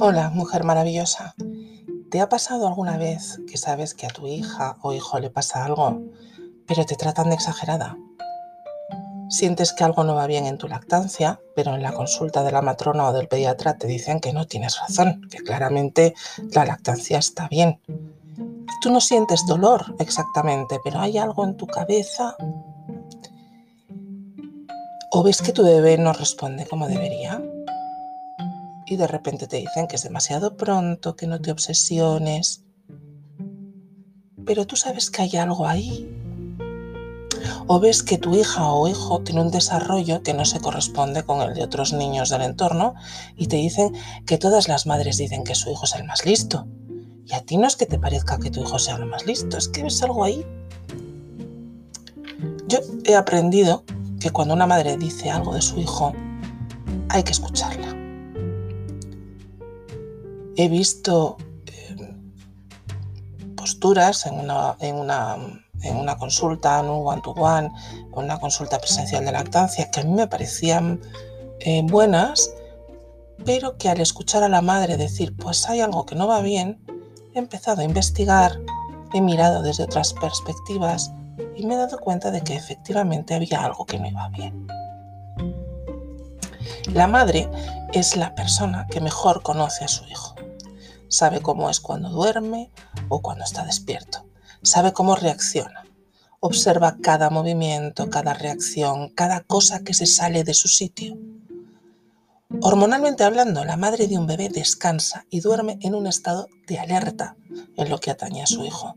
Hola, mujer maravillosa. ¿Te ha pasado alguna vez que sabes que a tu hija o hijo le pasa algo, pero te tratan de exagerada? Sientes que algo no va bien en tu lactancia, pero en la consulta de la matrona o del pediatra te dicen que no tienes razón, que claramente la lactancia está bien. Tú no sientes dolor exactamente, pero hay algo en tu cabeza. ¿O ves que tu bebé no responde como debería? Y de repente te dicen que es demasiado pronto, que no te obsesiones. Pero tú sabes que hay algo ahí. O ves que tu hija o hijo tiene un desarrollo que no se corresponde con el de otros niños del entorno y te dicen que todas las madres dicen que su hijo es el más listo. Y a ti no es que te parezca que tu hijo sea el más listo, es que ves algo ahí. Yo he aprendido que cuando una madre dice algo de su hijo, hay que escucharla he visto eh, posturas en una, consulta, en un one-to-one, en una consulta presencial de lactancia, que a mí me parecían eh, buenas, pero que al escuchar a la madre decir, pues hay algo que no va bien, he empezado a investigar, he mirado desde otras perspectivas y me he dado cuenta de que efectivamente había algo que no iba bien. La madre es la persona que mejor conoce a su hijo. Sabe cómo es cuando duerme o cuando está despierto. Sabe cómo reacciona. Observa cada movimiento, cada reacción, cada cosa que se sale de su sitio. Hormonalmente hablando, la madre de un bebé descansa y duerme en un estado de alerta en lo que atañe a su hijo.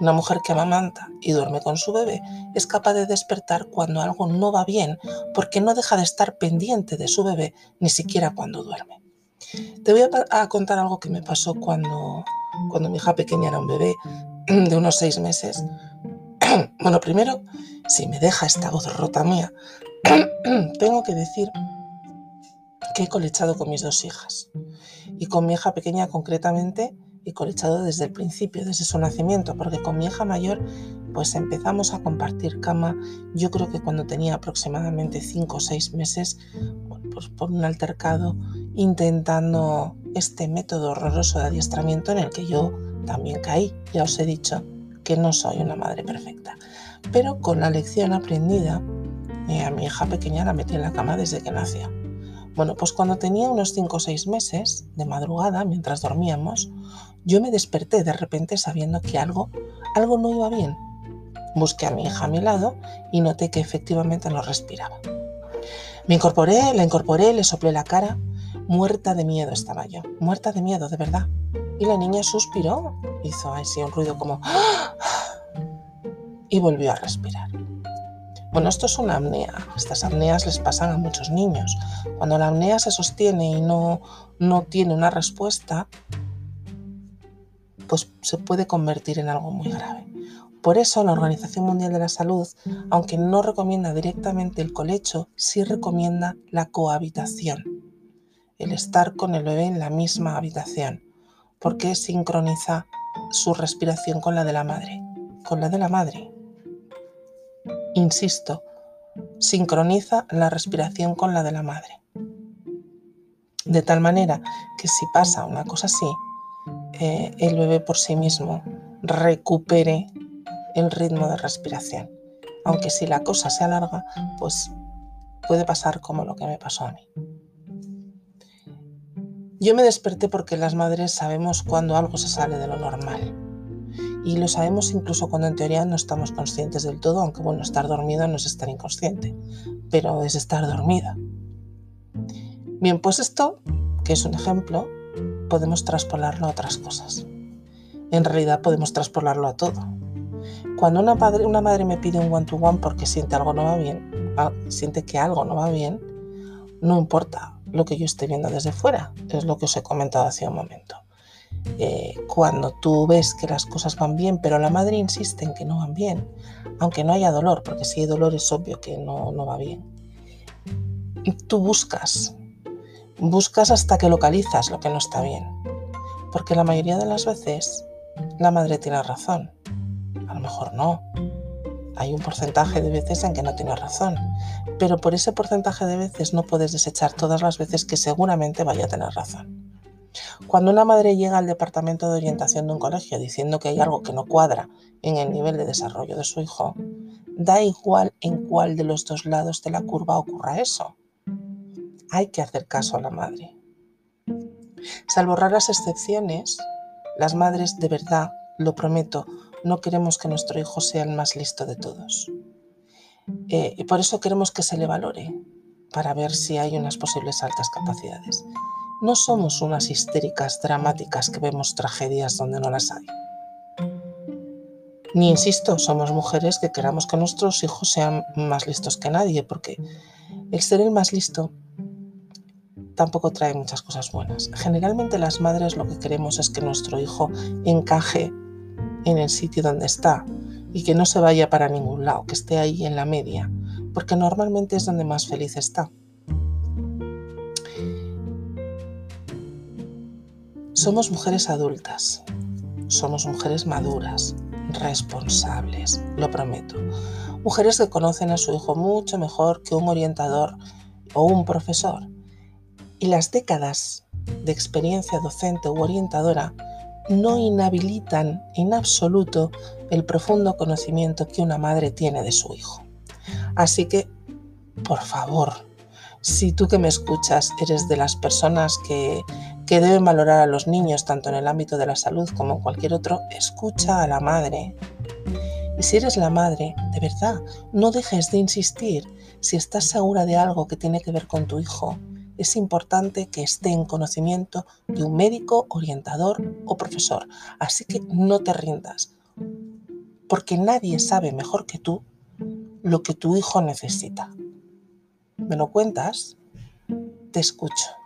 Una mujer que amamanta y duerme con su bebé es capaz de despertar cuando algo no va bien porque no deja de estar pendiente de su bebé ni siquiera cuando duerme. Te voy a, contar algo que me pasó cuando, cuando mi hija pequeña era un bebé de unos seis meses. bueno, primero, si me deja esta voz rota mía, tengo que decir que he colechado con mis dos hijas y con mi hija pequeña concretamente y colechado desde el principio, desde su nacimiento, porque con mi hija mayor pues empezamos a compartir cama, yo creo que cuando tenía aproximadamente 5 o 6 meses, pues por un altercado, intentando este método horroroso de adiestramiento en el que yo también caí. Ya os he dicho que no soy una madre perfecta, pero con la lección aprendida, eh, a mi hija pequeña la metí en la cama desde que nació. Bueno, pues cuando tenía unos 5 o 6 meses, de madrugada, mientras dormíamos, yo me desperté de repente sabiendo que algo, algo no iba bien. Busqué a mi hija a mi lado y noté que efectivamente no respiraba. Me incorporé, la incorporé, le soplé la cara. Muerta de miedo estaba yo, muerta de miedo, de verdad. Y la niña suspiró, hizo así un ruido como... y volvió a respirar. Bueno, esto es una apnea. Estas apneas les pasan a muchos niños. Cuando la apnea se sostiene y no, no tiene una respuesta, pues se puede convertir en algo muy grave. Por eso la Organización Mundial de la Salud, aunque no recomienda directamente el colecho, sí recomienda la cohabitación, el estar con el bebé en la misma habitación, porque sincroniza su respiración con la de la madre, con la de la madre. Insisto, sincroniza la respiración con la de la madre. De tal manera que si pasa una cosa así, eh, el bebé por sí mismo recupere el ritmo de respiración. Aunque si la cosa se alarga, pues puede pasar como lo que me pasó a mí. Yo me desperté porque las madres sabemos cuando algo se sale de lo normal. Y lo sabemos incluso cuando en teoría no estamos conscientes del todo, aunque bueno, estar dormido no es estar inconsciente, pero es estar dormida. Bien, pues esto, que es un ejemplo, podemos traspolarlo a otras cosas. En realidad podemos traspolarlo a todo. Cuando una, padre, una madre me pide un one-to-one porque siente algo no va bien, ah, siente que algo no va bien, no importa lo que yo esté viendo desde fuera, es lo que os he comentado hace un momento. Eh, cuando tú ves que las cosas van bien, pero la madre insiste en que no van bien, aunque no haya dolor, porque si hay dolor es obvio que no, no va bien, tú buscas, buscas hasta que localizas lo que no está bien, porque la mayoría de las veces la madre tiene razón a lo mejor no. Hay un porcentaje de veces en que no tiene razón, pero por ese porcentaje de veces no puedes desechar todas las veces que seguramente vaya a tener razón. Cuando una madre llega al departamento de orientación de un colegio diciendo que hay algo que no cuadra en el nivel de desarrollo de su hijo, da igual en cuál de los dos lados de la curva ocurra eso. Hay que hacer caso a la madre. Salvo raras excepciones, las madres de verdad, lo prometo, no queremos que nuestro hijo sea el más listo de todos. Eh, y por eso queremos que se le valore, para ver si hay unas posibles altas capacidades. No somos unas histéricas dramáticas que vemos tragedias donde no las hay. Ni insisto, somos mujeres que queramos que nuestros hijos sean más listos que nadie, porque el ser el más listo tampoco trae muchas cosas buenas. Generalmente las madres lo que queremos es que nuestro hijo encaje en el sitio donde está y que no se vaya para ningún lado, que esté ahí en la media, porque normalmente es donde más feliz está. Somos mujeres adultas, somos mujeres maduras, responsables, lo prometo. Mujeres que conocen a su hijo mucho mejor que un orientador o un profesor. Y las décadas de experiencia docente u orientadora no inhabilitan en absoluto el profundo conocimiento que una madre tiene de su hijo. Así que, por favor, si tú que me escuchas eres de las personas que, que deben valorar a los niños tanto en el ámbito de la salud como en cualquier otro, escucha a la madre. Y si eres la madre, de verdad, no dejes de insistir si estás segura de algo que tiene que ver con tu hijo es importante que esté en conocimiento de un médico, orientador o profesor. Así que no te rindas, porque nadie sabe mejor que tú lo que tu hijo necesita. ¿Me lo cuentas? Te escucho.